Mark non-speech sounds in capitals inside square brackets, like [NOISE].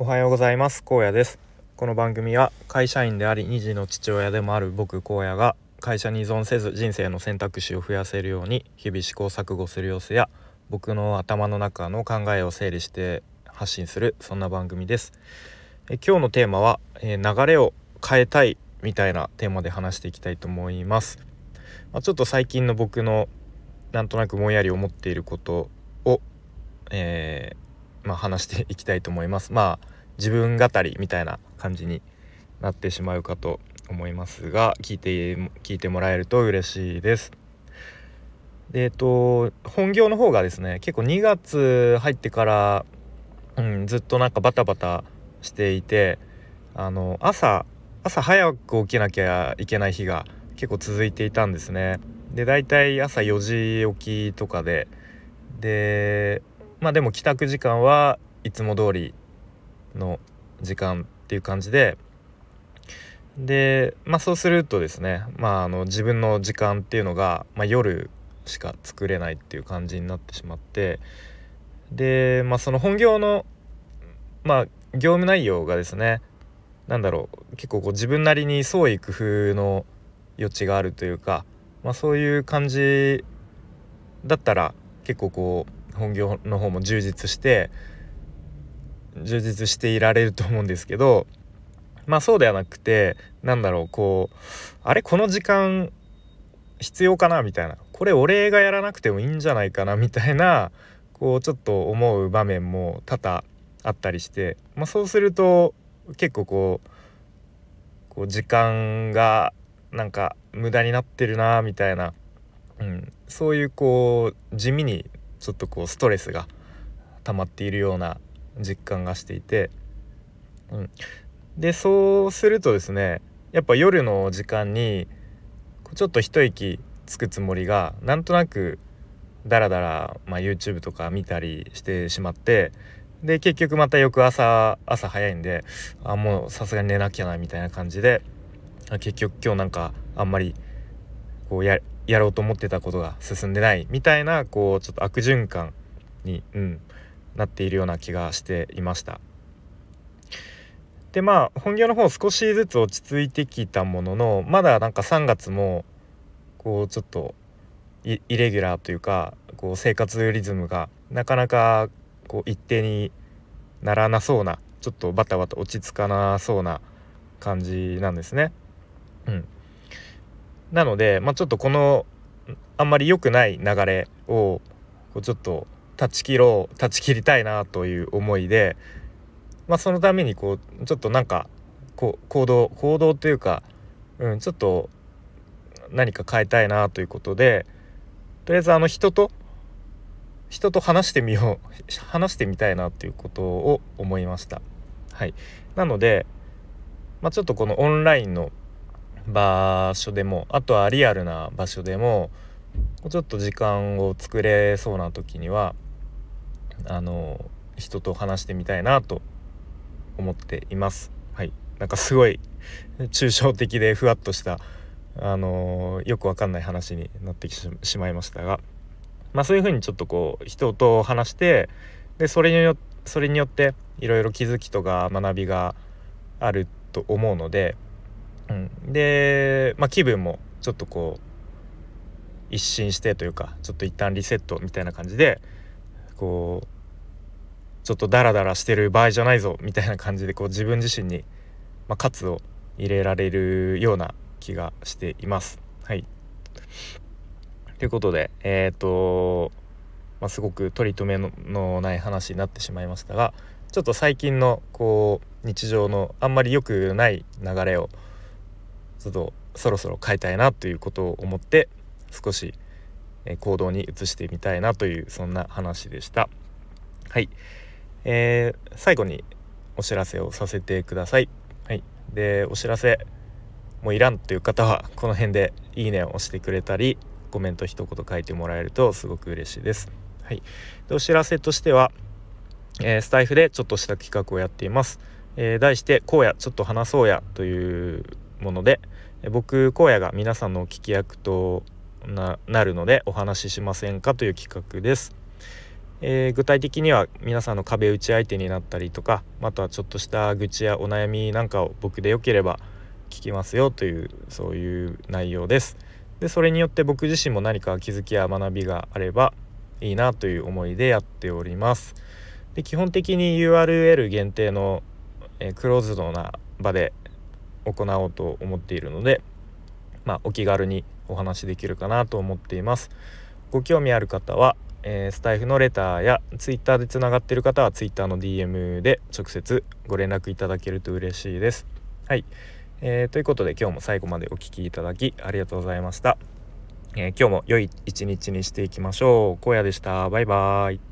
おはようございます。高野です。この番組は会社員であり2児の父親でもある僕荒野が会社に依存せず人生の選択肢を増やせるように日々試行錯誤する様子や僕の頭の中の考えを整理して発信するそんな番組です。え今日のテーマは、えー、流れを変えたいみたいなテーマで話していきたいと思います、まあ、ちょっと最近の僕のなんとなくぼんやり思っていることを、えーまあ、話していきたいと思います。まあ自分語りみたいな感じになってしまうかと思いますが聞いて聞いてもらえると嬉しいです。でえっと本業の方がですね結構2月入ってから、うん、ずっとなんかバタバタしていてあの朝朝早く起きなきゃいけない日が結構続いていたんですね。で大体朝4時起きとかででまあでも帰宅時間はいつも通りの時間っていう感じででまあそうするとですねまああの自分の時間っていうのが、まあ、夜しか作れないっていう感じになってしまってでまあその本業のまあ業務内容がですね何だろう結構こう自分なりに創意工夫の余地があるというか、まあ、そういう感じだったら結構こう本業の方も充実して充実していられると思うんですけどまあそうではなくてなんだろうこうあれこの時間必要かなみたいな。これ俺がやらなくてもいいんじゃないかなみたいなこうちょっと思う場面も多々あったりして、まあ、そうすると結構こうこう時間がなんか無駄になってるなみたいな、うん、そういうこう地味にちょっとこうストレスが溜まっているような実感がしていて、うん、でそうするとですねやっぱ夜の時間にちょっと一息つくつもりがなんとなくダラダラ、まあ、YouTube とか見たりしてしまってで結局また翌朝朝早いんであもうさすがに寝なきゃなみたいな感じで結局今日なんかあんまりこうややろうと思ってたことが進んでないみたいなこうちょっと悪循環に、うん、なっているような気がしていました。でまあ本業の方少しずつ落ち着いてきたもののまだなんか3月もこうちょっとイレギュラーというかこう生活リズムがなかなかこう一定にならなそうなちょっとバタバタ落ち着かなそうな感じなんですね。うん、なので、まあ、ちょっとこのあんまり良くない流れをこうちょっと断ち切ろう断ち切りたいなという思いで、まあ、そのためにこうちょっとなんかこう行動行動というか、うん、ちょっと何か変えたいなということでとりあえずあの人と人と話してみよう [LAUGHS] 話してみたいなということを思いました。はい、なので、まあ、ちょっとこのオンラインの場所でもあとはリアルな場所でもちょっと時間を作れそうな時にはあの人と話してみたいなと思っています。はい、なんかすごい抽象的でふわっとしたあのよくわかんない話になってきてしまいましたが、まあ、そういうふうにちょっとこう人と話してでそれによそれによっていろいろ気づきとか学びがあると思うのでうん、で、まあ、気分もちょっとこう一新してというかちょっと一旦リセットみたいな感じでこうちょっとダラダラしてる場合じゃないぞみたいな感じでこう自分自身に、まあ、喝を入れられるような気がしています。はいということでえっ、ー、と、まあ、すごく取り留めのない話になってしまいましたがちょっと最近のこう日常のあんまり良くない流れをちょっとそろそろ変えたいなということを思って少し行動に移してみたいなというそんな話でした。はい、えー、最後にお知らせをさせてください。はい、でお知らせもういらんという方はこの辺で「いいね」を押してくれたりコメント一言書いてもらえるとすごく嬉しいです。はい、でお知らせとしては、えー、スタイフでちょっとした企画をやっています。えー、題して「こうやちょっと話そうや」というもので僕荒野が皆さんの聞き役となるのでお話ししませんかという企画です。えー、具体的には皆さんの壁打ち相手になったりとかあとはちょっとした愚痴やお悩みなんかを僕でよければ聞きますよというそういう内容です。でそれによって僕自身も何か気づきや学びがあればいいなという思いでやっております。で基本的に URL 限定の、え、クローズドな場で行おうと思っているので、まあ、お気軽にお話しできるかなと思っています。ご興味ある方はえー、スタイフのレターやツイッターでつながっている方はツイッターの DM で直接ご連絡いただけると嬉しいです。はい、えー、ということで今日も最後までお聴きいただきありがとうございました。えー、今日も良い一日にしていきましょう。荒野でした。バイバーイ。